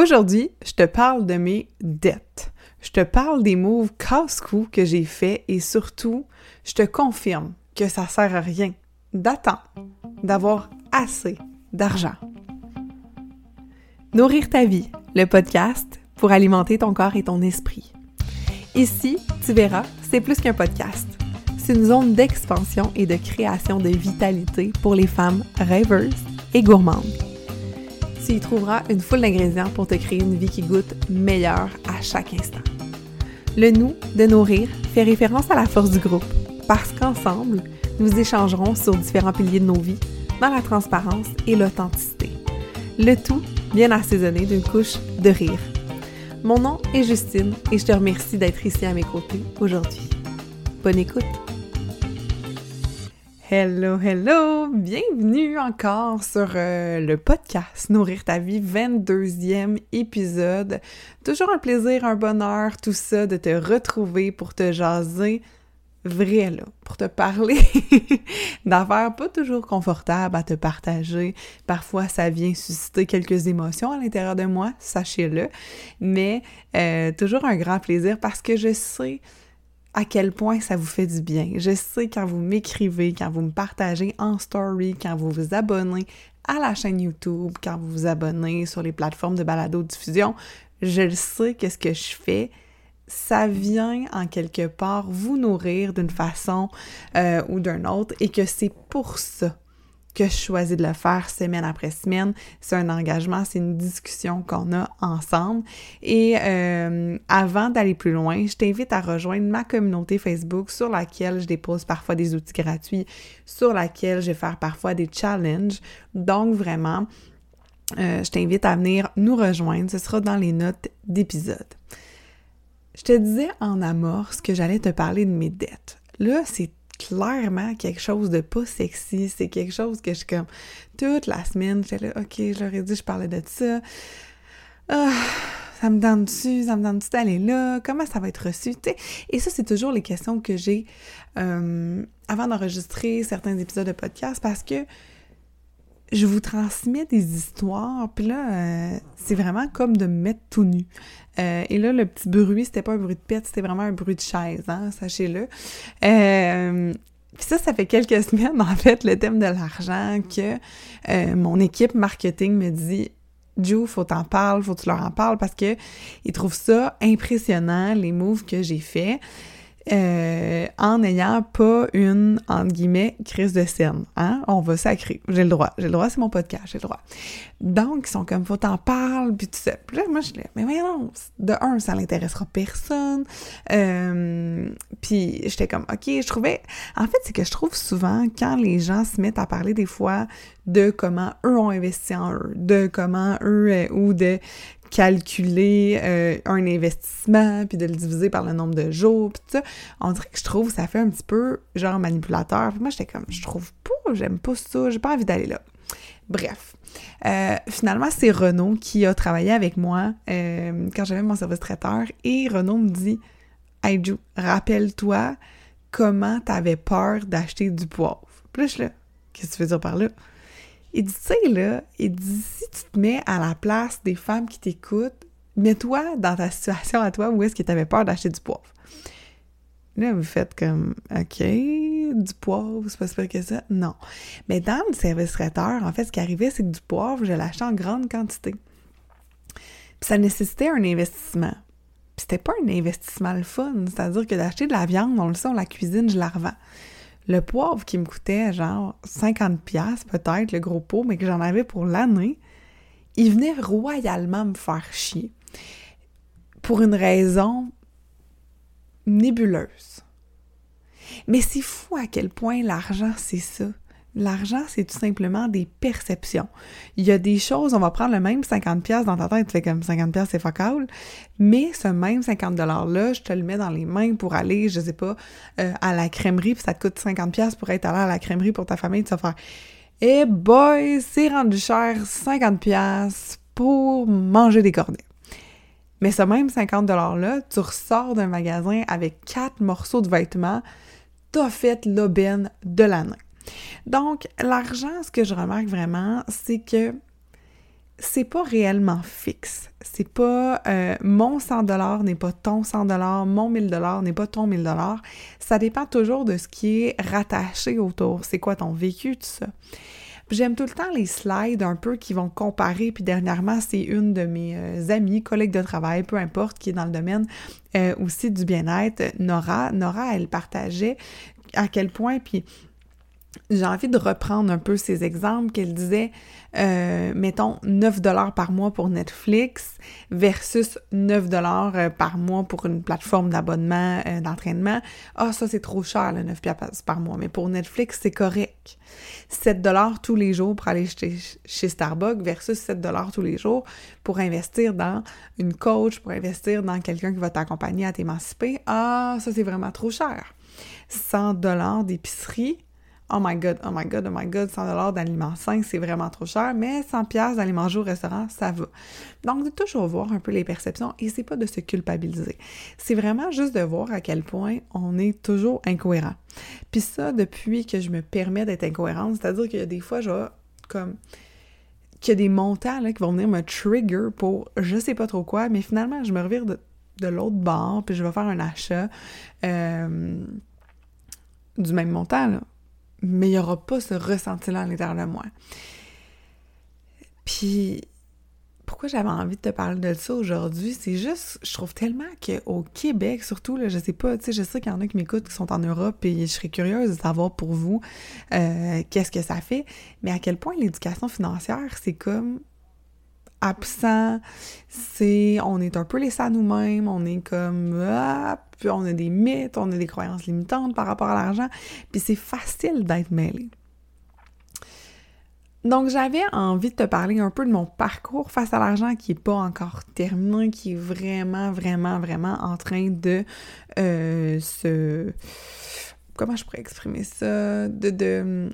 Aujourd'hui, je te parle de mes dettes. Je te parle des moves casse-cou que j'ai faits et surtout, je te confirme que ça sert à rien d'attendre d'avoir assez d'argent. Nourrir ta vie, le podcast pour alimenter ton corps et ton esprit. Ici, tu verras, c'est plus qu'un podcast. C'est une zone d'expansion et de création de vitalité pour les femmes rêveuses et gourmandes tu y trouveras une foule d'ingrédients pour te créer une vie qui goûte meilleure à chaque instant. Le nous de nourrir fait référence à la force du groupe, parce qu'ensemble, nous échangerons sur différents piliers de nos vies dans la transparence et l'authenticité. Le tout bien assaisonné d'une couche de rire. Mon nom est Justine et je te remercie d'être ici à mes côtés aujourd'hui. Bonne écoute! Hello, hello! Bienvenue encore sur euh, le podcast Nourrir ta vie, 22e épisode. Toujours un plaisir, un bonheur, tout ça, de te retrouver pour te jaser vrai, là, pour te parler d'affaires pas toujours confortables à te partager. Parfois, ça vient susciter quelques émotions à l'intérieur de moi, sachez-le, mais euh, toujours un grand plaisir parce que je sais à quel point ça vous fait du bien. Je sais quand vous m'écrivez, quand vous me partagez en story, quand vous vous abonnez à la chaîne YouTube, quand vous vous abonnez sur les plateformes de balado-diffusion, je le sais qu'est-ce que je fais. Ça vient en quelque part vous nourrir d'une façon euh, ou d'une autre et que c'est pour ça que je choisis de le faire semaine après semaine. C'est un engagement, c'est une discussion qu'on a ensemble. Et euh, avant d'aller plus loin, je t'invite à rejoindre ma communauté Facebook sur laquelle je dépose parfois des outils gratuits, sur laquelle je vais faire parfois des challenges. Donc vraiment, euh, je t'invite à venir nous rejoindre. Ce sera dans les notes d'épisode. Je te disais en amorce que j'allais te parler de mes dettes. Là, c'est clairement quelque chose de pas sexy. C'est quelque chose que je comme toute la semaine, j'étais là, ok, j'aurais dit, je parlais de ça. Ah, ça me donne dessus, ça me donne dessus d'aller là, comment ça va être reçu. Et ça, c'est toujours les questions que j'ai euh, avant d'enregistrer certains épisodes de podcast parce que je vous transmets des histoires, puis là, euh, c'est vraiment comme de me mettre tout nu. Euh, et là, le petit bruit, c'était pas un bruit de pète, c'était vraiment un bruit de chaise, hein, sachez-le. Euh, puis ça, ça fait quelques semaines, en fait, le thème de l'argent, que euh, mon équipe marketing me dit Ju, faut t'en parler, faut que tu leur en parles parce que ils trouvent ça impressionnant, les moves que j'ai faits. Euh, en n'ayant pas une, entre guillemets, crise de scène. Hein? On va sacrer. J'ai le droit. J'ai le droit, c'est mon podcast, j'ai le droit. Donc, ils sont comme, faut t'en parler, puis tout ça. Puis là, moi, je dis, mais voyons, de un, ça n'intéressera personne. Euh, puis j'étais comme, OK, je trouvais... En fait, c'est que je trouve souvent, quand les gens se mettent à parler des fois de comment eux ont investi en eux, de comment eux, euh, ou de calculer euh, un investissement, puis de le diviser par le nombre de jours, puis tout ça, on dirait que je trouve ça fait un petit peu genre manipulateur. Puis moi, j'étais comme, je trouve pas, j'aime pas ça, j'ai pas envie d'aller là. Bref, euh, finalement, c'est Renaud qui a travaillé avec moi euh, quand j'avais mon service traiteur, et Renaud me dit, Hey rappelle-toi comment t'avais peur d'acheter du poivre. Puis là, là, qu'est-ce que tu veux dire par là? Il dit, tu sais, là, il dit, si tu te mets à la place des femmes qui t'écoutent, mets-toi dans ta situation à toi où est-ce que tu avais peur d'acheter du poivre. Là, vous faites comme, OK, du poivre, c'est pas si pire que ça. Non. Mais dans le service traiteur, en fait, ce qui arrivait, c'est que du poivre, je l'achetais en grande quantité. Puis ça nécessitait un investissement. Puis c'était pas un investissement le fun. C'est-à-dire que d'acheter de la viande, on le sait, on la cuisine, je la revends. Le poivre qui me coûtait genre 50 pièces peut-être, le gros pot, mais que j'en avais pour l'année, il venait royalement me faire chier. Pour une raison nébuleuse. Mais c'est fou à quel point l'argent, c'est ça. L'argent, c'est tout simplement des perceptions. Il y a des choses, on va prendre le même 50$ dans ta tête, tu fais comme 50$, c'est focal, mais ce même 50$-là, je te le mets dans les mains pour aller, je sais pas, euh, à la crèmerie, puis ça te coûte 50$ pour être allé à la crèmerie pour ta famille, tu vas faire Eh boy, c'est rendu cher, 50$ pour manger des cornets. Mais ce même 50$-là, tu ressors d'un magasin avec quatre morceaux de vêtements, t'as fait l'aubaine de l'année. Donc, l'argent, ce que je remarque vraiment, c'est que c'est pas réellement fixe. C'est pas euh, mon 100 dollars n'est pas ton 100 dollars, mon 1000 dollars n'est pas ton 1000 dollars. Ça dépend toujours de ce qui est rattaché autour. C'est quoi ton vécu, tout ça. J'aime tout le temps les slides un peu qui vont comparer. Puis dernièrement, c'est une de mes euh, amies, collègues de travail, peu importe, qui est dans le domaine euh, aussi du bien-être, Nora. Nora, elle partageait à quel point, puis j'ai envie de reprendre un peu ces exemples qu'elle disait, euh, mettons 9 dollars par mois pour Netflix versus 9 dollars euh, par mois pour une plateforme d'abonnement euh, d'entraînement. Ah, ça c'est trop cher, le 9 par mois, mais pour Netflix, c'est correct. 7 dollars tous les jours pour aller chez, Starbucks versus 7 dollars tous les jours pour investir dans une coach, pour investir dans quelqu'un qui va t'accompagner à t'émanciper. Ah, ça c'est vraiment trop cher. 100 dollars d'épicerie Oh my god, oh my god, oh my god, 100 d'aliments sains, c'est vraiment trop cher, mais 100 pièces d'aller manger au restaurant, ça va. Donc, de toujours voir un peu les perceptions et c'est pas de se culpabiliser. C'est vraiment juste de voir à quel point on est toujours incohérent. Puis ça, depuis que je me permets d'être incohérente, c'est-à-dire a des fois, je comme qu'il y a des montants qui vont venir me trigger pour je sais pas trop quoi, mais finalement, je me revire de, l'autre bord, puis je vais faire un achat euh, du même montant, mais il n'y aura pas ce ressenti-là à l'intérieur de moi. Puis, pourquoi j'avais envie de te parler de ça aujourd'hui, c'est juste, je trouve tellement qu'au Québec, surtout, là, je sais pas, tu sais, je sais qu'il y en a qui m'écoutent qui sont en Europe et je serais curieuse de savoir pour vous euh, qu'est-ce que ça fait, mais à quel point l'éducation financière, c'est comme absent, c'est on est un peu laissé à nous-mêmes, on est comme ah, puis on a des mythes, on a des croyances limitantes par rapport à l'argent, puis c'est facile d'être mêlé. Donc j'avais envie de te parler un peu de mon parcours face à l'argent qui est pas encore terminé, qui est vraiment, vraiment, vraiment en train de euh, se... Comment je pourrais exprimer ça? De, de,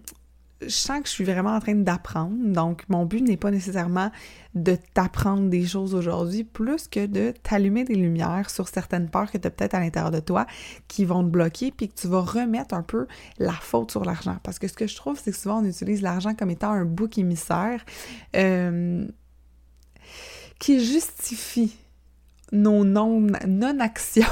je sens que je suis vraiment en train d'apprendre. Donc, mon but n'est pas nécessairement de t'apprendre des choses aujourd'hui, plus que de t'allumer des lumières sur certaines peurs que tu as peut-être à l'intérieur de toi qui vont te bloquer, puis que tu vas remettre un peu la faute sur l'argent. Parce que ce que je trouve, c'est que souvent, on utilise l'argent comme étant un bouc émissaire euh, qui justifie nos non-actions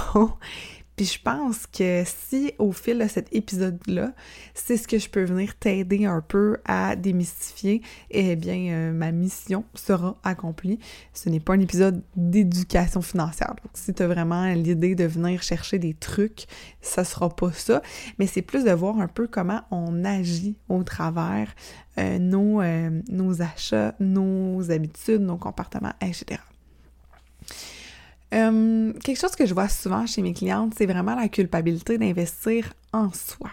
puis je pense que si au fil de cet épisode-là, c'est ce que je peux venir t'aider un peu à démystifier, eh bien, euh, ma mission sera accomplie. Ce n'est pas un épisode d'éducation financière. Donc, si tu as vraiment l'idée de venir chercher des trucs, ça sera pas ça. Mais c'est plus de voir un peu comment on agit au travers euh, nos, euh, nos achats, nos habitudes, nos comportements, etc. Euh, quelque chose que je vois souvent chez mes clientes, c'est vraiment la culpabilité d'investir en soi.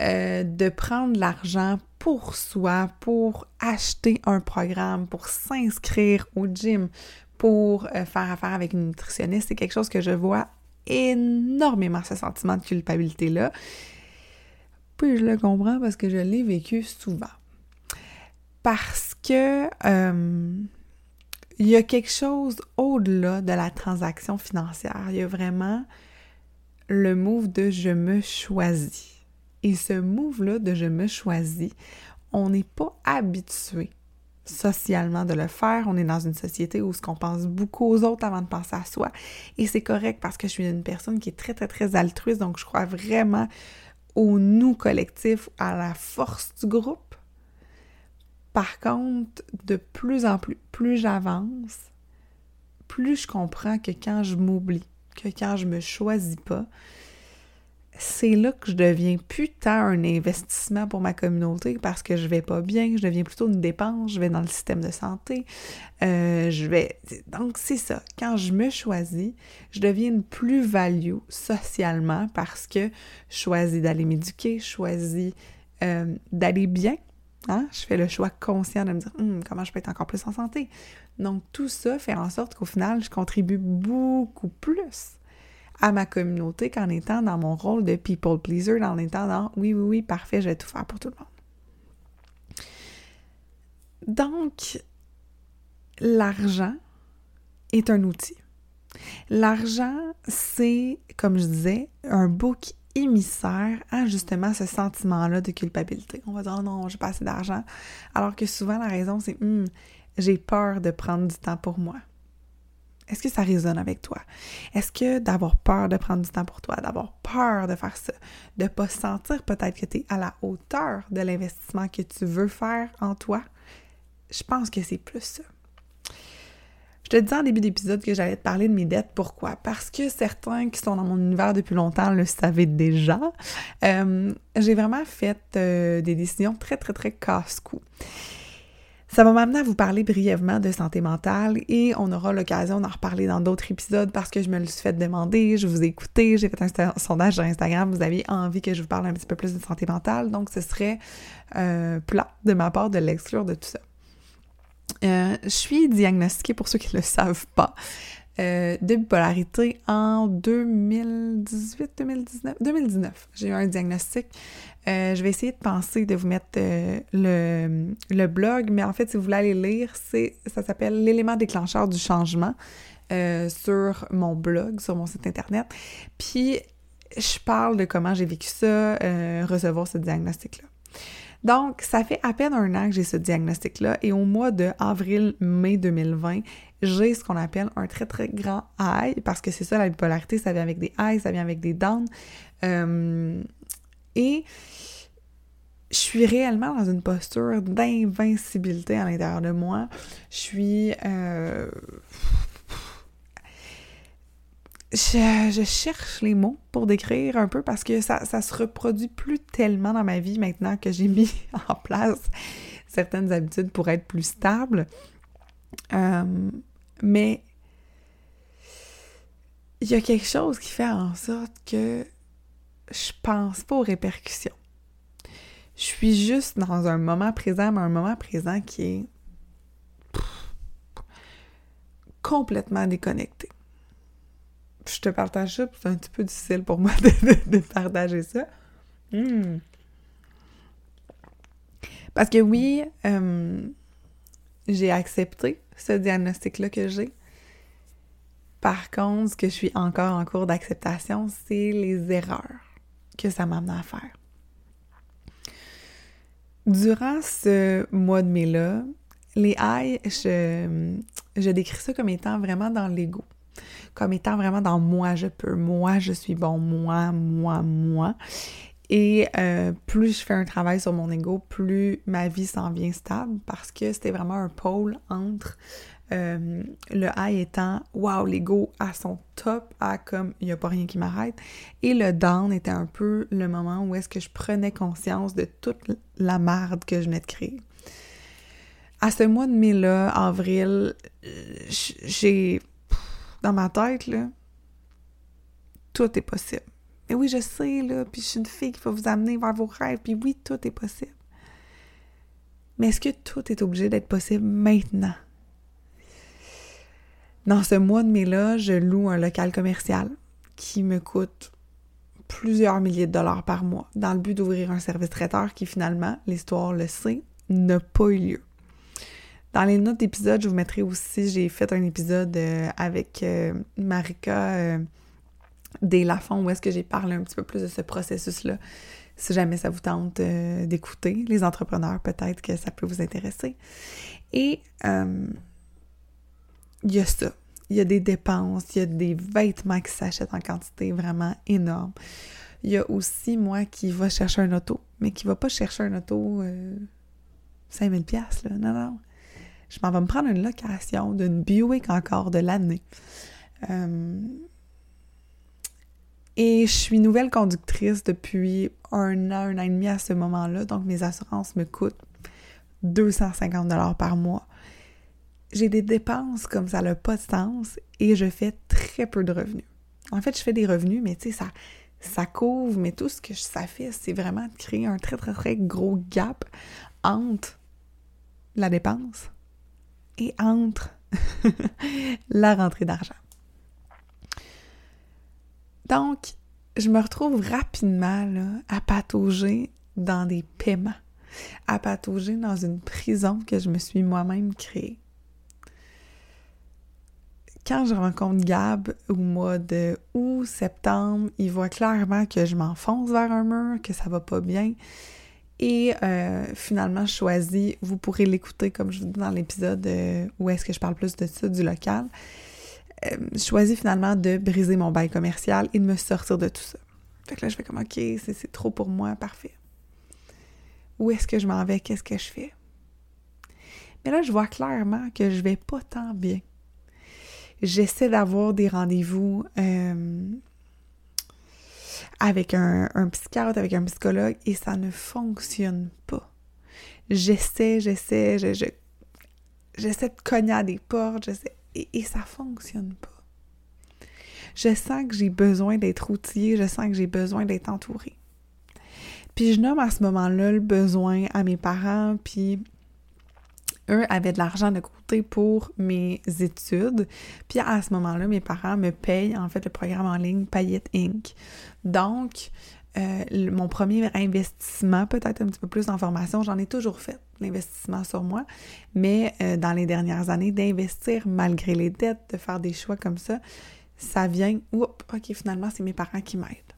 Euh, de prendre l'argent pour soi, pour acheter un programme, pour s'inscrire au gym, pour euh, faire affaire avec une nutritionniste, c'est quelque chose que je vois énormément, ce sentiment de culpabilité-là. Puis je le comprends parce que je l'ai vécu souvent. Parce que il y a quelque chose au-delà de la transaction financière. Il y a vraiment le move de je me choisis. Et ce move-là de je me choisis, on n'est pas habitué socialement de le faire. On est dans une société où ce qu'on pense beaucoup aux autres avant de penser à soi. Et c'est correct parce que je suis une personne qui est très, très, très altruiste. Donc, je crois vraiment au nous collectif, à la force du groupe. Par contre, de plus en plus, plus j'avance, plus je comprends que quand je m'oublie, que quand je me choisis pas, c'est là que je deviens plus tant un investissement pour ma communauté parce que je vais pas bien, je deviens plutôt une dépense, je vais dans le système de santé, euh, je vais... Donc c'est ça, quand je me choisis, je deviens une plus-value socialement parce que je choisis d'aller m'éduquer, je choisis euh, d'aller bien, Hein? Je fais le choix conscient de me dire hum, comment je peux être encore plus en santé? Donc tout ça fait en sorte qu'au final, je contribue beaucoup plus à ma communauté qu'en étant dans mon rôle de people pleaser, en étant dans oui, oui, oui, parfait, je vais tout faire pour tout le monde. Donc, l'argent est un outil. L'argent, c'est, comme je disais, un bouc émissaire à justement ce sentiment-là de culpabilité. On va dire oh non, j'ai pas assez d'argent. Alors que souvent la raison c'est hum, j'ai peur de prendre du temps pour moi. Est-ce que ça résonne avec toi? Est-ce que d'avoir peur de prendre du temps pour toi, d'avoir peur de faire ça, de ne pas sentir peut-être que tu es à la hauteur de l'investissement que tu veux faire en toi, je pense que c'est plus ça. Te disais en début d'épisode que j'allais te parler de mes dettes. Pourquoi? Parce que certains qui sont dans mon univers depuis longtemps le savaient déjà. Euh, j'ai vraiment fait euh, des décisions très, très, très casse-cou. Ça va m'amener à vous parler brièvement de santé mentale et on aura l'occasion d'en reparler dans d'autres épisodes parce que je me le suis fait demander, je vous ai écouté, j'ai fait un sondage sur Instagram, vous aviez envie que je vous parle un petit peu plus de santé mentale, donc ce serait euh, plat de ma part de l'exclure de tout ça. Euh, je suis diagnostiquée, pour ceux qui ne le savent pas, euh, de bipolarité en 2018, 2019, 2019. J'ai eu un diagnostic. Euh, je vais essayer de penser de vous mettre le, blog, mais en fait, si vous voulez aller lire, ça s'appelle L'élément déclencheur du changement sur mon blog, sur mon site internet. Puis, je parle de comment j'ai vécu ça, recevoir ce diagnostic-là. Donc, ça fait à peine un an que j'ai ce diagnostic-là et au mois de avril-mai 2020, j'ai ce qu'on appelle un très très grand high parce que c'est ça la bipolarité, ça vient avec des highs, ça vient avec des downs. Euh, et je suis réellement dans une posture d'invincibilité à l'intérieur de moi. Je suis euh, je, cherche les mots pour décrire un peu parce que ça, ça se reproduit plus tellement dans ma vie maintenant que j'ai mis en place certaines habitudes pour être plus stable. Euh, mais il y a quelque chose qui fait en sorte que je pense pas aux répercussions. Je suis juste dans un moment présent, mais un moment présent qui est complètement déconnecté je te partage ça, c'est un petit peu difficile pour moi de, partager ça. Hmm. Parce que oui, euh, j'ai accepté ce diagnostic-là que j'ai. Par contre, ce que je suis encore en cours d'acceptation, c'est les erreurs que ça m'a amené à faire. Durant ce mois de mai-là, les highs, je, je décris ça comme étant vraiment dans l'ego comme étant vraiment dans moi je peux, moi je suis bon, moi, moi, moi. Et euh, plus je fais un travail sur mon ego, plus ma vie s'en vient stable parce que c'était vraiment un pôle entre euh, le high étant wow, l'ego à son top, à comme il n'y a pas rien qui m'arrête, et le down était un peu le moment où est-ce que je prenais conscience de toute la merde que je venais de créer. À ce mois de mai-là, avril, j'ai dans ma tête, là, tout est possible. Mais oui, je sais, là, puis je suis une fille qui va vous amener vers vos rêves, puis oui, tout est possible. Mais est-ce que tout est obligé d'être possible maintenant? Dans ce mois de mai-là, je loue un local commercial qui me coûte plusieurs milliers de dollars par mois dans le but d'ouvrir un service traiteur qui finalement, l'histoire le sait, n'a pas eu lieu. Dans les notes d'épisode, je vous mettrai aussi, j'ai fait un épisode euh, avec euh, Marika euh, des Lafont où est-ce que j'ai parlé un petit peu plus de ce processus-là. Si jamais ça vous tente d'écouter, les entrepreneurs, peut-être que ça peut vous intéresser. Et il y a ça. Il y a des dépenses, il y a des vêtements qui s'achètent en quantité vraiment énorme. Il y a aussi moi qui va chercher un auto, mais qui va pas chercher un auto 5000 pièces là. Non, non je m'en vais me prendre une location d'une Buick encore de l'année. Euh, et je suis nouvelle conductrice depuis un an, un an et demi à ce moment-là, donc mes assurances me coûtent 250 dollars par mois. J'ai des dépenses comme ça n'a pas de sens et je fais très peu de revenus. En fait, je fais des revenus, mais tu sais, ça, ça couvre, mais tout ce que ça fait, c'est vraiment de créer un très, très, très gros gap entre la dépense et entre la rentrée d'argent. Donc, je me retrouve rapidement à patauger dans des paiements, à patauger dans une prison que je me suis moi-même créée. Quand je rencontre Gab au mois de août, septembre, il voit clairement que je m'enfonce vers un mur, que ça va pas bien. Et euh, finalement, je choisis, vous pourrez l'écouter comme je vous dis dans l'épisode euh, où est-ce que je parle plus de ça, du local. Euh, je choisis finalement de briser mon bail commercial et de me sortir de tout ça. Fait que là, je fais comme, OK, c'est trop pour moi, parfait. Où est-ce que je m'en vais? Qu'est-ce que je fais? Mais là, je vois clairement que je vais pas tant bien. J'essaie d'avoir des rendez-vous avec un, psychiatre, avec un psychologue, et ça ne fonctionne pas. J'essaie, j'essaie, je, j'essaie de cogner à des portes, et, et ça fonctionne pas. Je sens que j'ai besoin d'être outillée, je sens que j'ai besoin d'être entourée. Puis je nomme à ce moment-là le besoin à mes parents, puis eux avaient de l'argent de côté pour mes études. Puis à ce moment-là, mes parents me payent en fait le programme en ligne Payette Inc. Donc, euh, mon premier investissement, peut-être un petit peu plus en formation, j'en ai toujours fait, l'investissement sur moi, mais euh, dans les dernières années, d'investir malgré les dettes, de faire des choix comme ça, ça vient, oups, ok, finalement, c'est mes parents qui m'aident.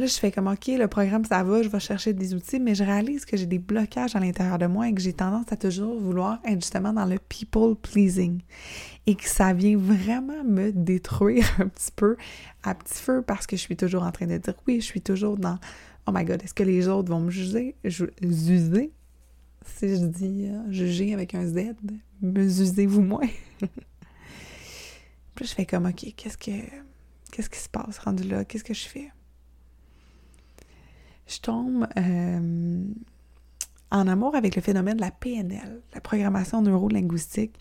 Là, je fais comme, OK, le programme, ça va, je vais chercher des outils, mais je réalise que j'ai des blocages à l'intérieur de moi et que j'ai tendance à toujours vouloir être justement dans le people pleasing et que ça vient vraiment me détruire un petit peu à petit feu parce que je suis toujours en train de dire oui, je suis toujours dans Oh my god, est-ce que les autres vont me juger? Juger? Si je dis euh, juger avec un Z, me usez-vous moins? Puis je fais comme OK, qu'est-ce que qu'est-ce qui se passe rendu là? Qu'est-ce que je fais? Je tombe euh, en amour avec le phénomène de la PNL, la programmation neuro-linguistique,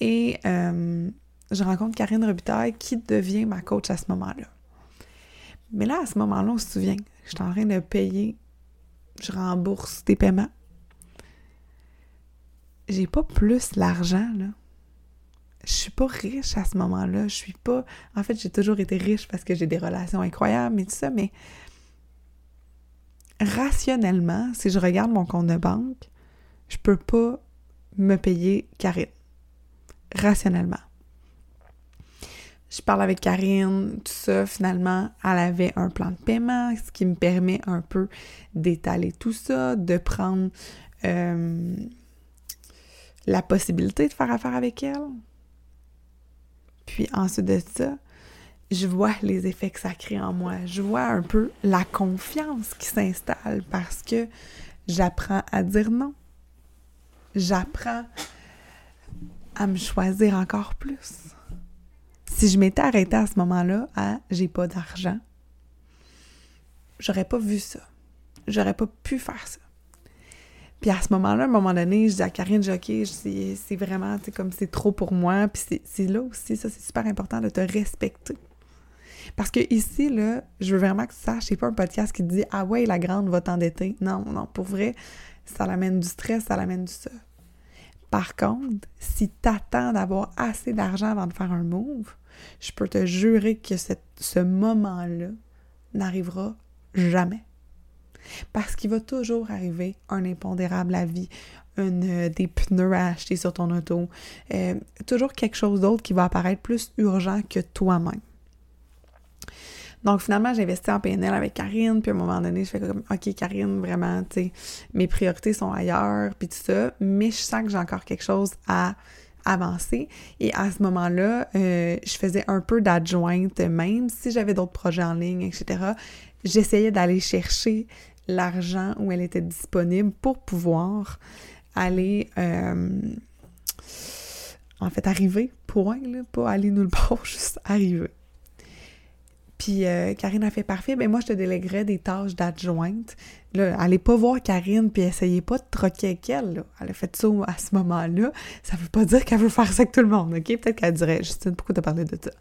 et euh, je rencontre Karine Robitaille qui devient ma coach à ce moment-là. Mais là, à ce moment-là, on se souvient, je suis en train de payer, je rembourse des paiements. J'ai pas plus l'argent, là. Je suis pas riche à ce moment-là. Je suis pas. En fait, j'ai toujours été riche parce que j'ai des relations incroyables et tout ça, mais rationnellement, si je regarde mon compte de banque, je peux pas me payer Karine. Rationnellement. Je parle avec Karine, tout ça, finalement, elle avait un plan de paiement, ce qui me permet un peu d'étaler tout ça, de prendre euh, la possibilité de faire affaire avec elle. Puis ensuite de ça, je vois les effets que ça crée en moi. Je vois un peu la confiance qui s'installe parce que j'apprends à dire non. J'apprends à me choisir encore plus. Si je m'étais arrêtée à ce moment-là à j'ai pas d'argent, j'aurais pas vu ça. J'aurais pas pu faire ça. Puis à ce moment-là, à un moment donné, je dis à Karine, dis, c'est vraiment, comme c'est trop pour moi. Puis c'est là aussi, ça, c'est super important de te respecter. Parce que ici, je veux vraiment que tu saches, c'est pas un podcast qui te dit Ah ouais, la grande va t'endetter. Non, non, pour vrai, ça l'amène du stress, ça l'amène du ça. Par contre, si tu attends d'avoir assez d'argent avant de faire un move, je peux te jurer que ce moment-là n'arrivera jamais. Parce qu'il va toujours arriver un impondérable à vie, une, euh, des pneus à acheter sur ton auto, euh, toujours quelque chose d'autre qui va apparaître plus urgent que toi-même. Donc finalement, j'ai investi en PNL avec Karine, puis à un moment donné, je fais comme OK, Karine, vraiment, tu sais, mes priorités sont ailleurs, puis tout ça, mais je sens que j'ai encore quelque chose à avancer. Et à ce moment-là, euh, je faisais un peu d'adjointe, même si j'avais d'autres projets en ligne, etc. J'essayais d'aller chercher l'argent où elle était disponible pour pouvoir aller euh, en fait arriver, point, là, pas aller nulle part, juste arriver. Puis euh, Karine a fait parfait, ben, moi je te déléguerais des tâches d'adjointe. Là, allez pas voir Karine puis essayez pas de troquer avec elle. Elle a fait ça à ce moment-là. Ça veut pas dire qu'elle veut faire ça avec tout le monde, ok? Peut-être qu'elle dirait, Justine, pourquoi t'as parlé de ça?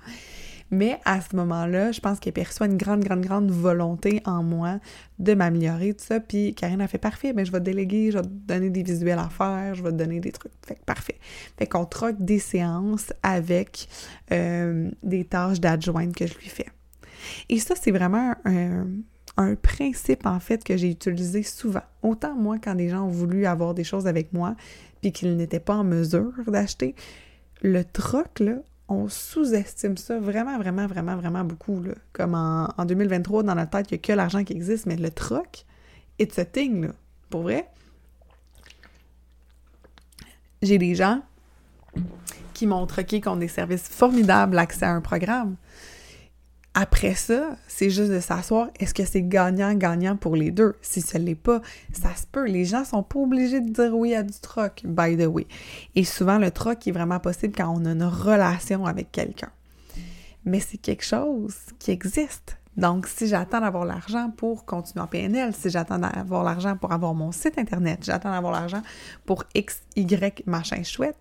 Mais à ce moment-là, je pense qu'elle perçoit une grande, grande, grande volonté en moi de m'améliorer, tout ça. Puis Karine a fait parfait, mais ben, je vais te déléguer, je vais te donner des visuels à faire, je vais te donner des trucs. Fait que parfait. Fait qu'on troque des séances avec euh, des tâches d'adjointe que je lui fais. Et ça, c'est vraiment un, principe, en fait, que j'ai utilisé souvent. Autant moi, quand des gens ont voulu avoir des choses avec moi, puis qu'ils n'étaient pas en mesure d'acheter, le troc, là, on sous-estime ça vraiment, vraiment, vraiment, vraiment beaucoup. Là. Comme en, 2023, dans notre tête, il n'y a que l'argent qui existe, mais le troc it's a thing, là. Pour vrai. J'ai des gens qui m'ont troqué contre des services formidables, l'accès à un programme. Après ça, c'est juste de s'asseoir. Est-ce que c'est gagnant-gagnant pour les deux? Si ce n'est pas, ça se peut. Les gens sont pas obligés de dire oui à du troc, by the way. Et souvent, le troc est vraiment possible quand on a une relation avec quelqu'un. Mais c'est quelque chose qui existe. Donc, si j'attends d'avoir l'argent pour continuer en PNL, si j'attends d'avoir l'argent pour avoir mon site Internet, j'attends d'avoir l'argent pour X, Y, machin chouette,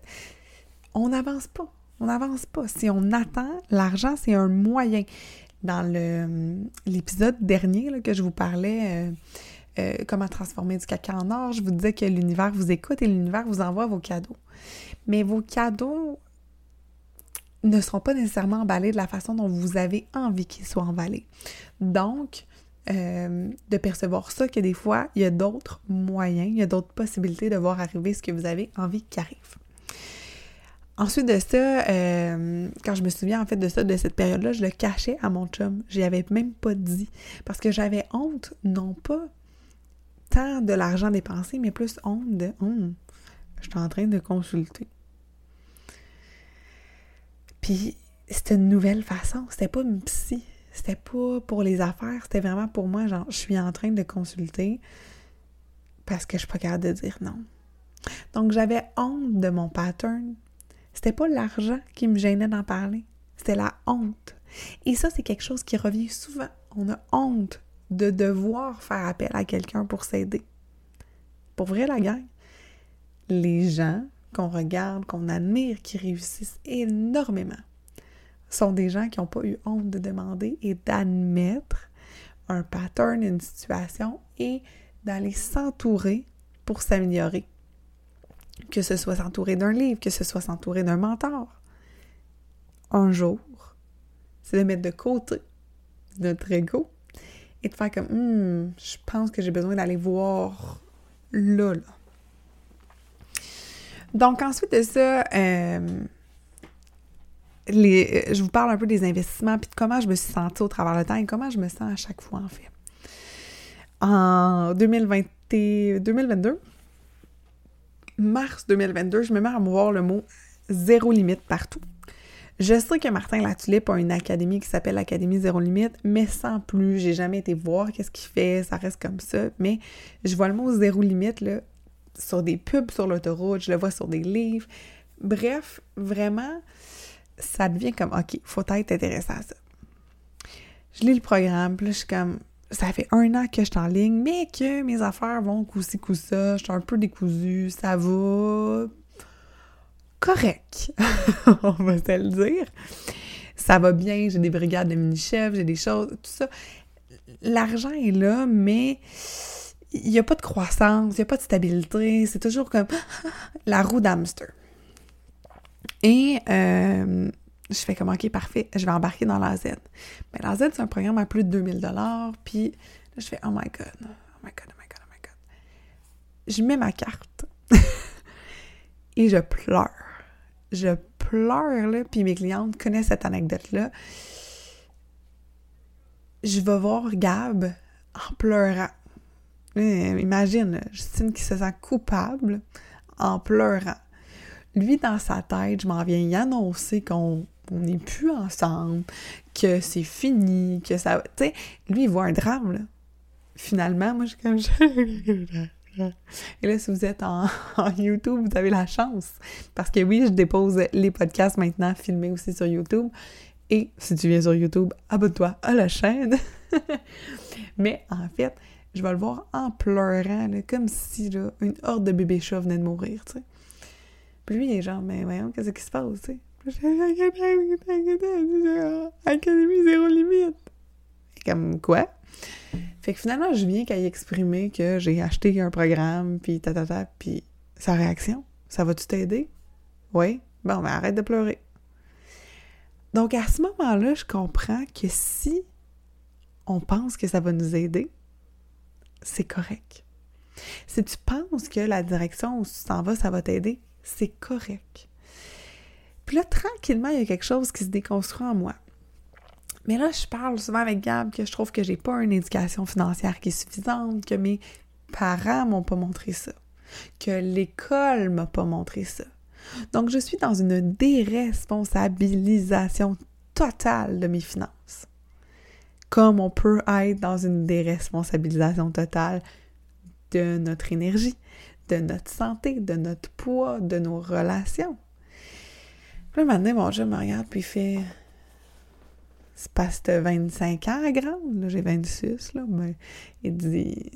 on n'avance pas. On n'avance pas. Si on attend, l'argent, c'est un moyen. Dans l'épisode dernier que je vous parlais, euh, euh, comment transformer du caca en or, je vous disais que l'univers vous écoute et l'univers vous envoie vos cadeaux. Mais vos cadeaux ne seront pas nécessairement emballés de la façon dont vous avez envie qu'ils soient emballés. Donc, euh, de percevoir ça, que des fois, il y a d'autres moyens, il y a d'autres possibilités de voir arriver ce que vous avez envie qu'il arrive. Ensuite de ça, euh, quand je me souviens en fait de ça, de cette période-là, je le cachais à mon chum. J'y avais même pas dit. Parce que j'avais honte, non pas tant de l'argent dépensé, mais plus honte de hum, je suis en train de consulter. Puis c'était une nouvelle façon. C'était pas une psy. C'était pas pour les affaires. C'était vraiment pour moi, genre, je suis en train de consulter parce que je suis pas capable de dire non. Donc j'avais honte de mon pattern c'était pas l'argent qui me gênait d'en parler, c'était la honte. Et ça, c'est quelque chose qui revient souvent. On a honte de devoir faire appel à quelqu'un pour s'aider. Pour vrai, la gang, les gens qu'on regarde, qu'on admire, qui réussissent énormément, sont des gens qui n'ont pas eu honte de demander et d'admettre un pattern, une situation et d'aller s'entourer pour s'améliorer que ce soit s'entourer d'un livre, que ce soit s'entourer d'un mentor. Un jour, c'est de mettre de côté notre ego et de faire comme hmm, je pense que j'ai besoin d'aller voir là, là. Donc ensuite de ça, euh, les, je vous parle un peu des investissements puis de comment je me suis sentie au travers le temps et comment je me sens à chaque fois en fait. En 2020, 2022, mars 2022, je me mets à voir le mot zéro limite partout. Je sais que Martin Latulippe a une académie qui s'appelle l'Académie Zéro Limite, mais sans plus. J'ai jamais été voir qu'est-ce qu'il fait, ça reste comme ça. Mais je vois le mot zéro limite sur des pubs sur l'autoroute, je le vois sur des livres. Bref, vraiment, ça devient comme OK, faut être intéressant à ça. Je lis le programme, puis je suis comme ça fait un an que je suis en ligne, mais que mes affaires vont coup-ci, coup-ça, je suis un peu décousue, ça va correct, on va se le dire. Ça va bien, j'ai des brigades de mini-chefs, j'ai des choses, tout ça. L'argent est là, mais il n'y a pas de croissance, il n'y a pas de stabilité, c'est toujours comme la roue d'hamster. Et euh, je fais comme, OK, parfait, je vais embarquer dans la Z. Mais la Z, c'est un programme à plus de 2000 puis là, je fais, oh my God, oh my God, oh my God, oh my God. Je mets ma carte et je pleure. Je pleure, là, puis mes clientes connaissent cette anecdote-là. Je vais voir Gab en pleurant. Imagine, Justine qui se sent coupable en pleurant. Lui, dans sa tête, je m'en viens y annoncer qu'on on n'est plus ensemble, que c'est fini, que ça... Tu sais, lui, il voit un drame, là. Finalement, moi, je suis comme... Et là, si vous êtes en, YouTube, vous avez la chance. Parce que oui, je dépose les podcasts maintenant filmés aussi sur YouTube. Et si tu viens sur YouTube, abonne-toi à la chaîne. Mais en fait, je vais le voir en pleurant, comme si là, une horde de bébés chats venait de mourir, sais. Puis lui, il est genre, mais voyons, qu'est-ce qui se passe, sais? Académie zéro limite. Comme quoi? Fait que finalement, je viens qu'à y exprimer que j'ai acheté un programme, puis ta ta ta, puis sa réaction. Ça va-tu t'aider? Oui? Bon, mais arrête de pleurer. Donc à ce moment-là, je comprends que si on pense que ça va nous aider, c'est correct. Si tu penses que la direction où tu t'en vas, ça va t'aider, c'est correct. Puis là, tranquillement, il y a quelque chose qui se déconstruit en moi. Mais là, je parle souvent avec Gab que je trouve que j'ai pas une éducation financière qui est suffisante, que mes parents m'ont pas montré ça, que l'école m'a pas montré ça. Donc, je suis dans une déresponsabilisation totale de mes finances. Comme on peut être dans une déresponsabilisation totale de notre énergie, de notre santé, de notre poids, de nos relations. Puis là, maintenant, mon je me regarde puis il fait c'est que 25 ans à grande, j'ai 26, là, mais il dit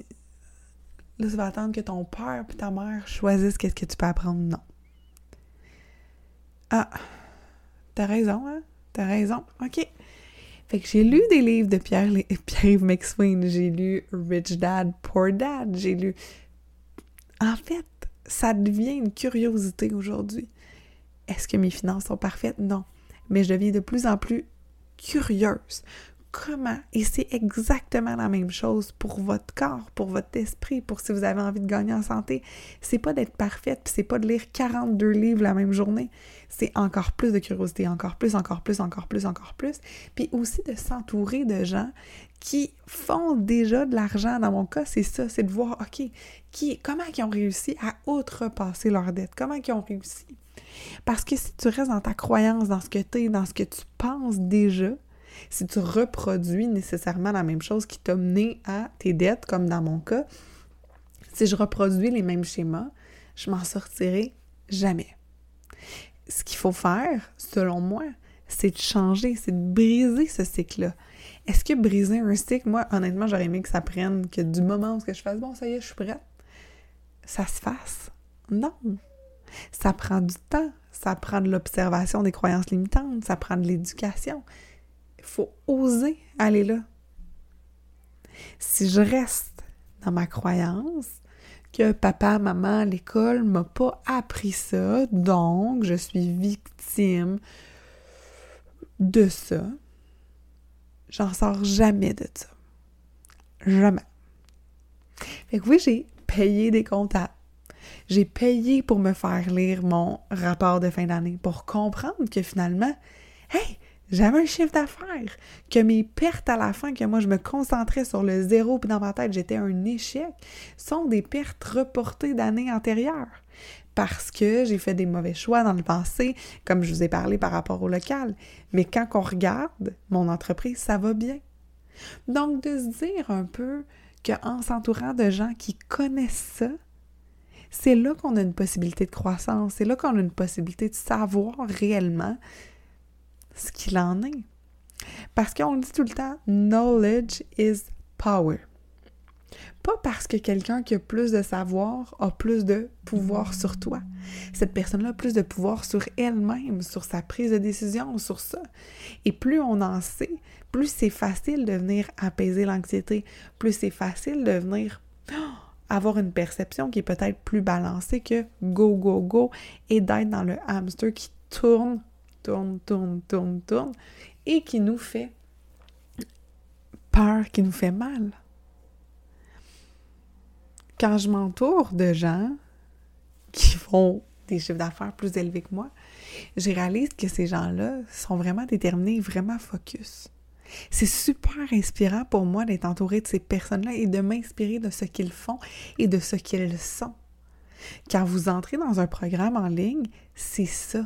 là, tu vas attendre que ton père puis ta mère choisissent qu'est-ce que tu peux apprendre. Non. Ah, t'as raison, hein? T'as raison. OK. Fait que j'ai lu des livres de Pierre, Pierre-Yves McSwain, j'ai lu Rich Dad, Poor Dad, j'ai lu... En fait, ça devient une curiosité aujourd'hui. Est-ce que mes finances sont parfaites? Non. Mais je deviens de plus en plus curieuse. Comment? Et c'est exactement la même chose pour votre corps, pour votre esprit, pour si vous avez envie de gagner en santé. C'est pas d'être parfaite, puis c'est pas de lire 42 livres la même journée. C'est encore plus de curiosité, encore plus, encore plus, encore plus, encore plus. Puis aussi de s'entourer de gens qui font déjà de l'argent. Dans mon cas, c'est ça, c'est de voir, OK, qui, comment ils ont réussi à outrepasser leurs dettes, comment ils ont réussi? Parce que si tu restes dans ta croyance, dans ce que tu es, dans ce que tu penses déjà, si tu reproduis nécessairement la même chose qui t'a mené à tes dettes, comme dans mon cas, si je reproduis les mêmes schémas, je m'en sortirai jamais. Ce qu'il faut faire, selon moi, c'est de changer, c'est de briser ce cycle-là. Est-ce que briser un cycle, moi, honnêtement, j'aurais aimé que ça prenne, que du moment où je fasse, bon, ça y est, je suis prête, ça se fasse? Non, ça prend du temps, ça prend de l'observation des croyances limitantes, ça prend de l'éducation. Faut oser aller là. Si je reste dans ma croyance que papa, maman, l'école m'a pas appris ça, donc je suis victime de ça, j'en sors jamais de ça. Jamais. Fait que oui, j'ai payé des comptables. J'ai payé pour me faire lire mon rapport de fin d'année pour comprendre que finalement, hey, j'avais un chiffre d'affaires, que mes pertes à la fin, que moi je me concentrais sur le zéro, puis dans ma tête j'étais un échec, sont des pertes reportées d'années antérieures. Parce que j'ai fait des mauvais choix dans le passé, comme je vous ai parlé par rapport au local. Mais quand on regarde mon entreprise, ça va bien. Donc, de se dire un peu qu'en s'entourant de gens qui connaissent ça, c'est là qu'on a une possibilité de croissance, c'est là qu'on a une possibilité de savoir réellement ce qu'il en est. Parce qu'on dit tout le temps, knowledge is power. Pas parce que quelqu'un qui a plus de savoir a plus de pouvoir sur toi. Cette personne-là a plus de pouvoir sur elle-même, sur sa prise de décision, sur ça. Et plus on en sait, plus c'est facile de venir apaiser l'anxiété, plus c'est facile de venir avoir une perception qui est peut-être plus balancée que go, go, go et d'être dans le hamster qui tourne, tourne, tourne, tourne, tourne et qui nous fait peur, qui nous fait mal. Quand je m'entoure de gens qui font des chiffres d'affaires plus élevés que moi, je réalise que ces gens-là sont vraiment déterminés, vraiment focus. C'est super inspirant pour moi d'être entourée de ces personnes-là et de m'inspirer de ce qu'ils font et de ce qu'ils sont. Quand vous entrez dans un programme en ligne, c'est ça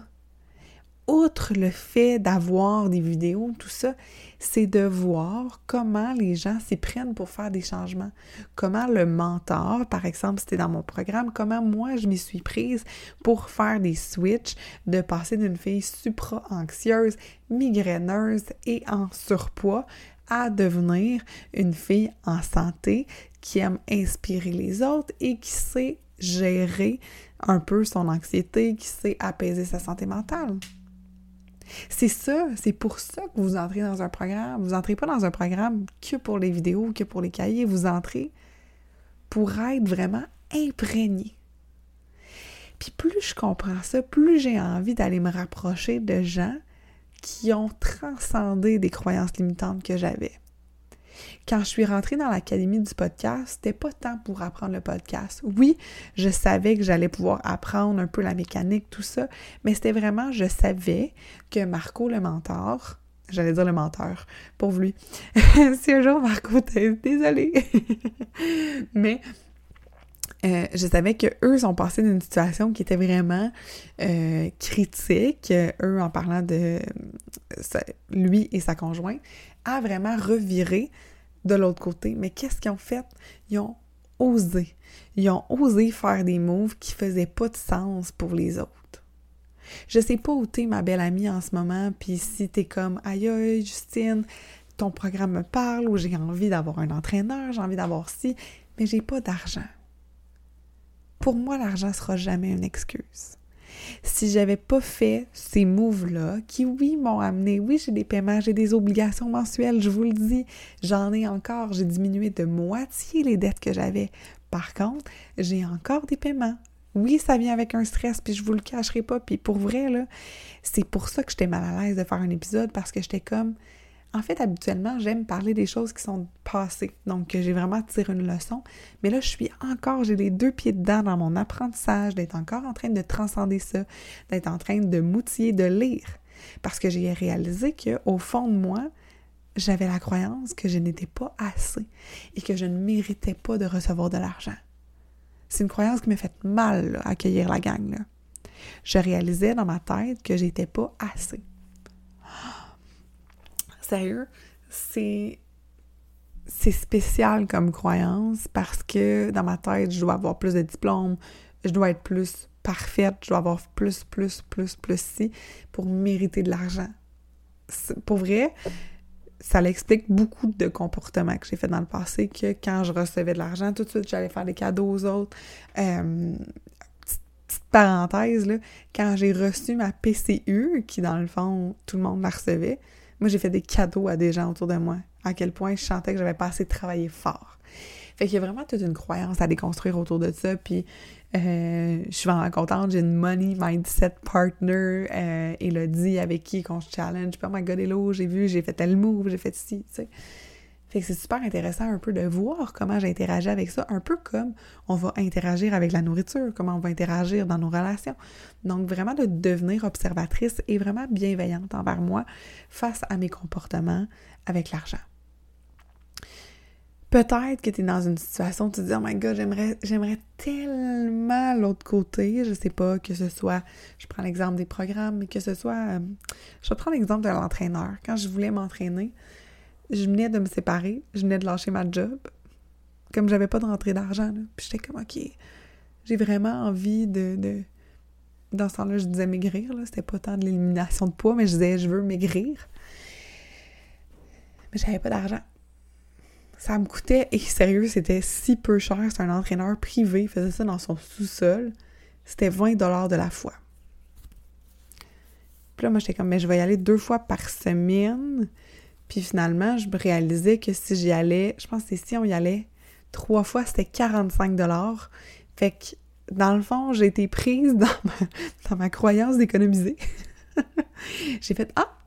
outre le fait d'avoir des vidéos, tout ça, c'est de voir comment les gens s'y prennent pour faire des changements. Comment le mentor, par exemple, c'était dans mon programme, comment moi je m'y suis prise pour faire des switches, de passer d'une fille supra-anxieuse, migraineuse et en surpoids à devenir une fille en santé qui aime inspirer les autres et qui sait gérer un peu son anxiété, qui sait apaiser sa santé mentale. C'est ça, c'est pour ça que vous entrez dans un programme. Vous entrez pas dans un programme que pour les vidéos, que pour les cahiers. Vous entrez pour être vraiment imprégné. Puis plus je comprends ça, plus j'ai envie d'aller me rapprocher de gens qui ont transcendé des croyances limitantes que j'avais. Quand je suis rentrée dans l'académie du podcast, c'était pas tant pour apprendre le podcast. Oui, je savais que j'allais pouvoir apprendre un peu la mécanique, tout ça, mais c'était vraiment, je savais que Marco, le mentor, j'allais dire le menteur, pour lui. si un jour Marco t'es désolée, mais euh, je savais que eux sont passés d'une situation qui était vraiment euh, critique, eux en parlant de lui et sa conjointe, à vraiment revirer de l'autre côté. Mais qu'est-ce qu'ils ont fait? Ils ont osé. Ils ont osé faire des moves qui faisaient pas de sens pour les autres. Je sais pas où t'es, ma belle amie, en ce moment, puis si t'es comme aïe Justine, ton programme me parle, ou j'ai envie d'avoir un entraîneur, j'ai envie d'avoir ci, mais j'ai pas d'argent. Pour moi, l'argent sera jamais une excuse. Si j'avais pas fait ces moves-là, qui oui m'ont amené, oui j'ai des paiements, j'ai des obligations mensuelles, je vous le dis, j'en ai encore, j'ai diminué de moitié les dettes que j'avais. Par contre, j'ai encore des paiements. Oui, ça vient avec un stress, puis je vous le cacherai pas. Puis pour vrai, là, c'est pour ça que j'étais mal à l'aise de faire un épisode, parce que j'étais comme... En fait, habituellement, j'aime parler des choses qui sont passées, donc que j'ai vraiment tiré une leçon. Mais là, je suis encore, j'ai les deux pieds dedans dans mon apprentissage, d'être encore en train de transcender ça, d'être en train de m'outiller, de lire. Parce que j'ai réalisé qu'au fond de moi, j'avais la croyance que je n'étais pas assez et que je ne méritais pas de recevoir de l'argent. C'est une croyance qui m'a fait mal à accueillir la gang. Là. Je réalisais dans ma tête que j'étais pas assez. C'est spécial comme croyance parce que dans ma tête, je dois avoir plus de diplômes, je dois être plus parfaite, je dois avoir plus, plus, plus, plus si pour mériter de l'argent. Pour vrai, ça l'explique beaucoup de comportements que j'ai fait dans le passé, que quand je recevais de l'argent, tout de suite, j'allais faire des cadeaux aux autres. Euh, petite, parenthèse, là, quand j'ai reçu ma PCU, qui dans le fond, tout le monde la recevait, moi, j'ai fait des cadeaux à des gens autour de moi. À quel point je sentais que j'avais pas assez travaillé fort. Fait qu'il y a vraiment toute une croyance à déconstruire autour de ça. Puis euh, je suis vraiment contente. J'ai une money mindset partner, euh, Elodie, avec qui on se challenge. Puis oh my god, hello, j'ai vu, j'ai fait tel move, j'ai fait ci, tu sais. Fait que c'est super intéressant un peu de voir comment j'interagis avec ça, un peu comme on va interagir avec la nourriture, comment on va interagir dans nos relations. Donc vraiment de devenir observatrice et vraiment bienveillante envers moi face à mes comportements avec l'argent. Peut-être que tu es dans une situation où tu te dis Oh my god, j'aimerais, j'aimerais tellement l'autre côté. Je sais pas, que ce soit, je prends l'exemple des programmes, mais que ce soit. Euh, je vais prendre l'exemple de l'entraîneur. Quand je voulais m'entraîner, je venais de me séparer, je venais de lâcher ma job. Comme j'avais pas de rentrée d'argent, puis j'étais comme OK, j'ai vraiment envie de, de. Dans ce temps-là, je disais maigrir, là. C'était pas tant de l'élimination de poids, mais je disais je veux maigrir. Mais j'avais pas d'argent. Ça me coûtait, et sérieux, c'était si peu cher. C'est un entraîneur privé, il faisait ça dans son sous-sol. C'était 20 de la fois. Puis là, moi, j'étais comme, mais je vais y aller deux fois par semaine. Puis finalement, je me réalisais que si j'y allais, je pense que si on y allait trois fois, c'était 45 Fait que, dans le fond, j'ai été prise dans ma, croyance d'économiser. j'ai fait, ah,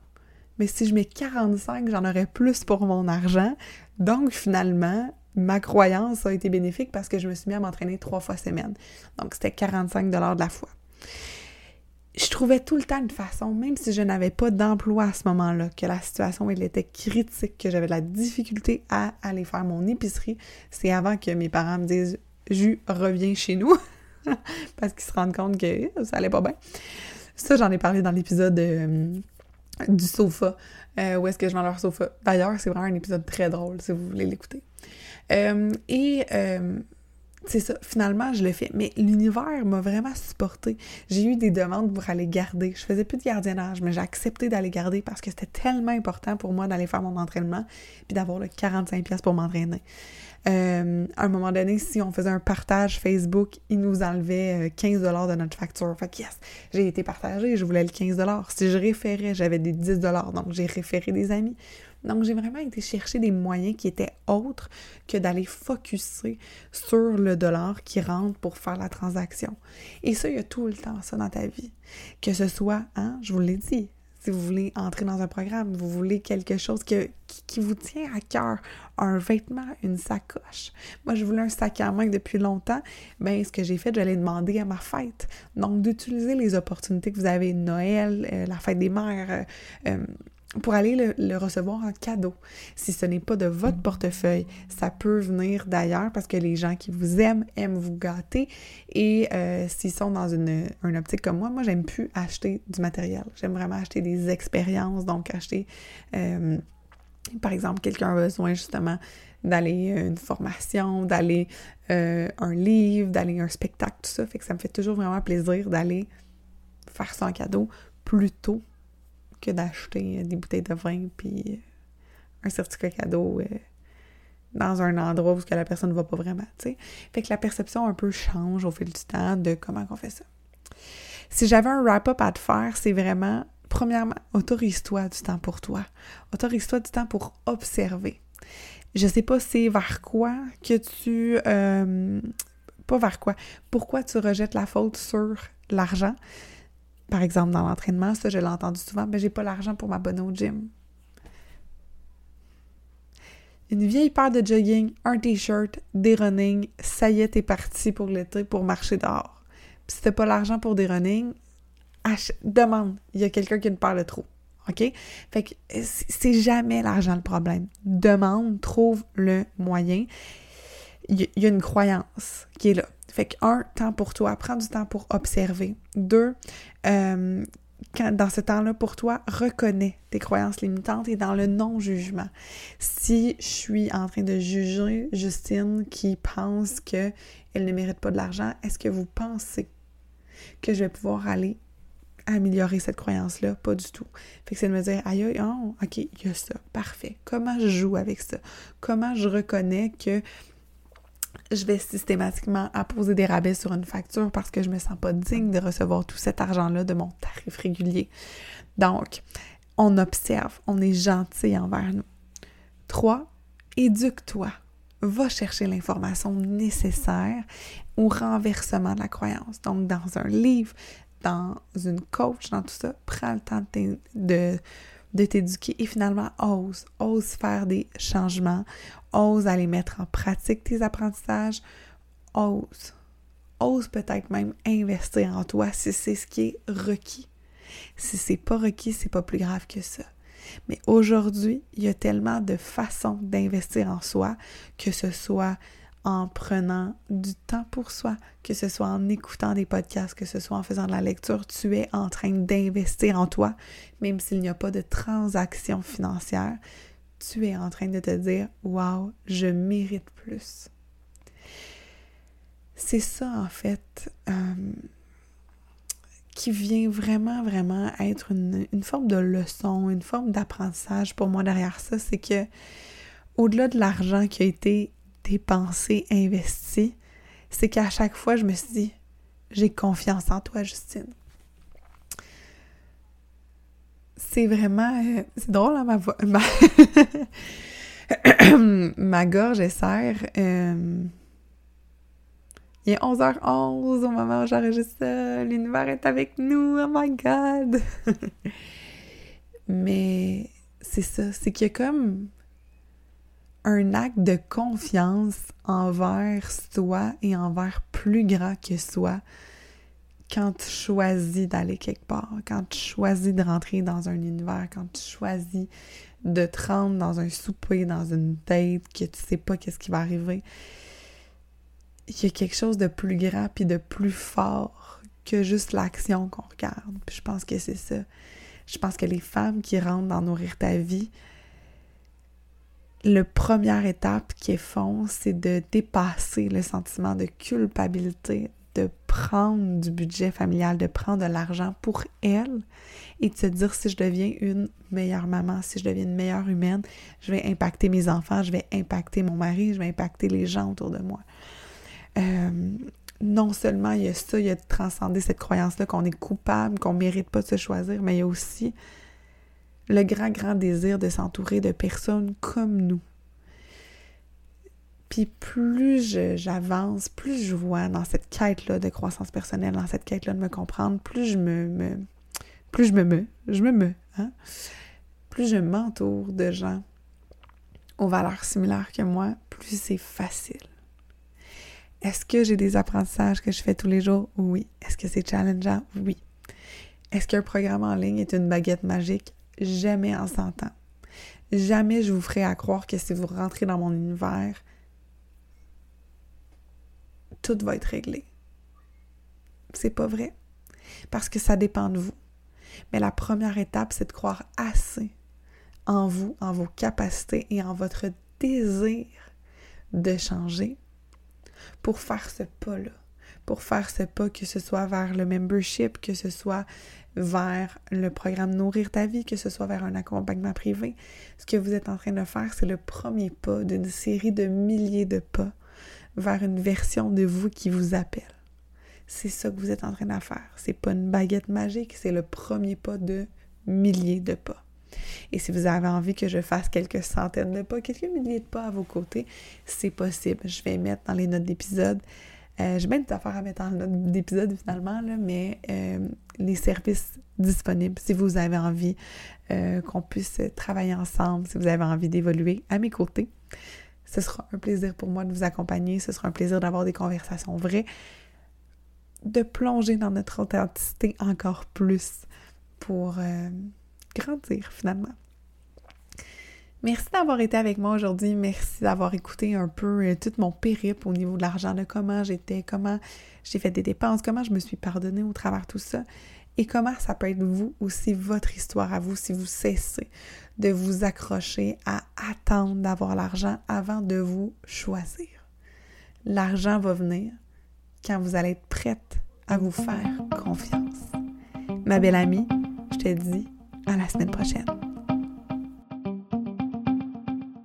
mais si je mets 45, j'en aurais plus pour mon argent. Donc, finalement, ma croyance a été bénéfique parce que je me suis mis à m'entraîner trois fois semaine. Donc, c'était 45 de la fois. Je trouvais tout le temps une façon, même si je n'avais pas d'emploi à ce moment-là, que la situation elle était critique, que j'avais de la difficulté à aller faire mon épicerie. C'est avant que mes parents me disent « Ju, reviens chez nous », parce qu'ils se rendent compte que ça allait pas bien. Ça, j'en ai parlé dans l'épisode euh, du sofa. Euh, où est-ce que je vends leur sofa? D'ailleurs, c'est vraiment un épisode très drôle si vous voulez l'écouter. Euh, et c'est ça, finalement, je le fais. Mais l'univers m'a vraiment supporté. J'ai eu des demandes pour aller garder. Je faisais plus de gardiennage, mais j'ai accepté d'aller garder parce que c'était tellement important pour moi d'aller faire mon entraînement puis d'avoir le 45 pièces pour m'entraîner. Euh, à un moment donné, si on faisait un partage Facebook, il nous enlevait 15 euh, de notre facture. Fait que yes, j'ai été partagée, je voulais le 15 Si je référais, j'avais des 10 donc j'ai référé des amis. Donc, j'ai vraiment été chercher des moyens qui étaient autres que d'aller focuser sur le dollar qui rentre pour faire la transaction. Et ça, il y a tout le temps ça dans ta vie. Que ce soit, hein, je vous l'ai dit, si vous voulez entrer dans un programme, vous voulez quelque chose qui, vous tient à cœur, un vêtement, une sacoche. Moi, je voulais un sac à main depuis longtemps. Bien, ce que j'ai fait, j'allais demander à ma fête. Donc, d'utiliser les opportunités que vous avez, Noël, euh, la fête des mères, euh, euh, pour aller le, recevoir en cadeau. Si ce n'est pas de votre portefeuille, ça peut venir d'ailleurs parce que les gens qui vous aiment aiment vous gâter. Et euh, s'ils sont dans une, optique comme moi, moi, j'aime plus acheter du matériel. J'aime vraiment acheter des expériences, donc acheter, euh, par exemple, quelqu'un a besoin justement d'aller une formation, d'aller euh, un livre, d'aller un spectacle, tout ça. Fait que ça me fait toujours vraiment plaisir d'aller faire ça en cadeau plutôt que d'acheter des bouteilles de vin puis un certificat cadeau euh, dans un endroit où la personne ne va pas vraiment, tu. Fait que la perception un peu change au fil du temps de comment on fait ça. Si j'avais un wrap-up à te faire, c'est vraiment, premièrement, autorise-toi du temps pour toi. Autorise-toi du temps pour observer. Je sais pas c'est vers quoi que tu... Euh, pas vers quoi. Pourquoi tu rejettes la faute sur l'argent? Par exemple, dans l'entraînement, ça, je l'ai entendu souvent, mais j'ai pas l'argent pour m'abonner au gym. Une vieille paire de jogging, un t-shirt, des running, ça y est, t'es parti pour l'été pour marcher dehors. Puis si t'as pas l'argent pour des running, demande. Il y a quelqu'un qui ne parle trop. OK? Fait que c'est jamais l'argent le problème. Demande, trouve le moyen. Il y a une croyance qui est là. Fait que, un, temps pour toi, prends du temps pour observer. Deux, euh, dans ce temps-là, pour toi, reconnais tes croyances limitantes et dans le non-jugement. Si je suis en train de juger Justine qui pense qu'elle ne mérite pas de l'argent, est-ce que vous pensez que je vais pouvoir aller améliorer cette croyance-là? Pas du tout. Fait que c'est de me dire, aïe, oh, ok, il y a ça, parfait. Comment je joue avec ça? Comment je reconnais que je vais systématiquement apposer des rabais sur une facture parce que je me sens pas digne de recevoir tout cet argent-là de mon tarif régulier. Donc, on observe, on est gentil envers nous. Trois, éduque-toi. Va chercher l'information nécessaire au renversement de la croyance. Donc, dans un livre, dans une coach, dans tout ça, prends le temps de, de t'éduquer et finalement ose, ose faire des changements, ose aller mettre en pratique tes apprentissages, ose, ose peut-être même investir en toi si c'est ce qui est requis. Si c'est pas requis, c'est pas plus grave que ça. Mais aujourd'hui, il y a tellement de façons d'investir en soi, que ce soit en prenant du temps pour soi, que ce soit en écoutant des podcasts, que ce soit en faisant de la lecture, tu es en train d'investir en toi, même s'il n'y a pas de transaction financière, tu es en train de te dire Waouh, je mérite plus. C'est ça, en fait, euh, qui vient vraiment, vraiment être une, forme de leçon, une forme d'apprentissage pour moi derrière ça. C'est que, au-delà de l'argent qui a été dépensé, investi, c'est qu'à chaque fois, je me suis dit J'ai confiance en toi, Justine c'est vraiment. Euh, c'est drôle, hein, ma voix. Ma, gorge est serre. Euh, il est 11h11 au moment où j'enregistre ça. L'univers est avec nous. Oh my god! Mais c'est ça. C'est qu'il y a comme un acte de confiance envers soi et envers plus grand que soi quand tu choisis d'aller quelque part, quand tu choisis de rentrer dans un univers, quand tu choisis de te rendre dans un souper, dans une date, que tu sais pas qu'est-ce qui va arriver, il y a quelque chose de plus grand puis de plus fort que juste l'action qu'on regarde. Puis je pense que c'est ça. Je pense que les femmes qui rentrent dans Nourrir ta vie, la première étape qu'elles font, c'est de dépasser le sentiment de culpabilité, de prendre du budget familial, de prendre de l'argent pour elle et de se dire si je deviens une meilleure maman, si je deviens une meilleure humaine, je vais impacter mes enfants, je vais impacter mon mari, je vais impacter les gens autour de moi. Euh, non seulement il y a ça, il y a de transcender cette croyance-là qu'on est coupable, qu'on ne mérite pas de se choisir, mais il y a aussi le grand, grand désir de s'entourer de personnes comme nous, puis plus j'avance, plus je vois dans cette quête-là de croissance personnelle, dans cette quête-là de me comprendre, plus je me, plus je me me, je me me, hein? plus je m'entoure de gens aux valeurs similaires que moi, plus c'est facile. Est-ce que j'ai des apprentissages que je fais tous les jours? Oui. Est-ce que c'est challengeant? Oui. Est-ce qu'un programme en ligne est une baguette magique? Jamais en 100 ans. Jamais je vous ferai à croire que si vous rentrez dans mon univers, tout va être réglé. C'est pas vrai. Parce que ça dépend de vous. Mais la première étape, c'est de croire assez en vous, en vos capacités et en votre désir de changer pour faire ce pas-là. Pour faire ce pas, que ce soit vers le membership, que ce soit vers le programme Nourrir ta vie, que ce soit vers un accompagnement privé. Ce que vous êtes en train de faire, c'est le premier pas d'une série de milliers de pas vers une version de vous qui vous appelle. C'est ça que vous êtes en train de faire. C'est pas une baguette magique, c'est le premier pas de milliers de pas. Et si vous avez envie que je fasse quelques centaines de pas, quelques milliers de pas à vos côtés, c'est possible. Je vais mettre dans les notes d'épisode. Euh, J'ai même des affaires à mettre les notes d'épisode finalement, mais euh, les services disponibles, si vous avez envie euh, qu'on puisse travailler ensemble, si vous avez envie d'évoluer à mes côtés, ce sera un plaisir pour moi de vous accompagner, ce sera un plaisir d'avoir des conversations vraies, de plonger dans notre authenticité encore plus pour euh, grandir finalement. Merci d'avoir été avec moi aujourd'hui. Merci d'avoir écouté un peu euh, tout mon périple au niveau de l'argent, de comment j'étais, comment j'ai fait des dépenses, comment je me suis pardonnée au travers de tout ça et comment ça peut être vous aussi, votre histoire à vous, si vous cessez de vous accrocher à attendre d'avoir l'argent avant de vous choisir. L'argent va venir quand vous allez être prête à vous faire confiance. Ma belle amie, je te dis à la semaine prochaine.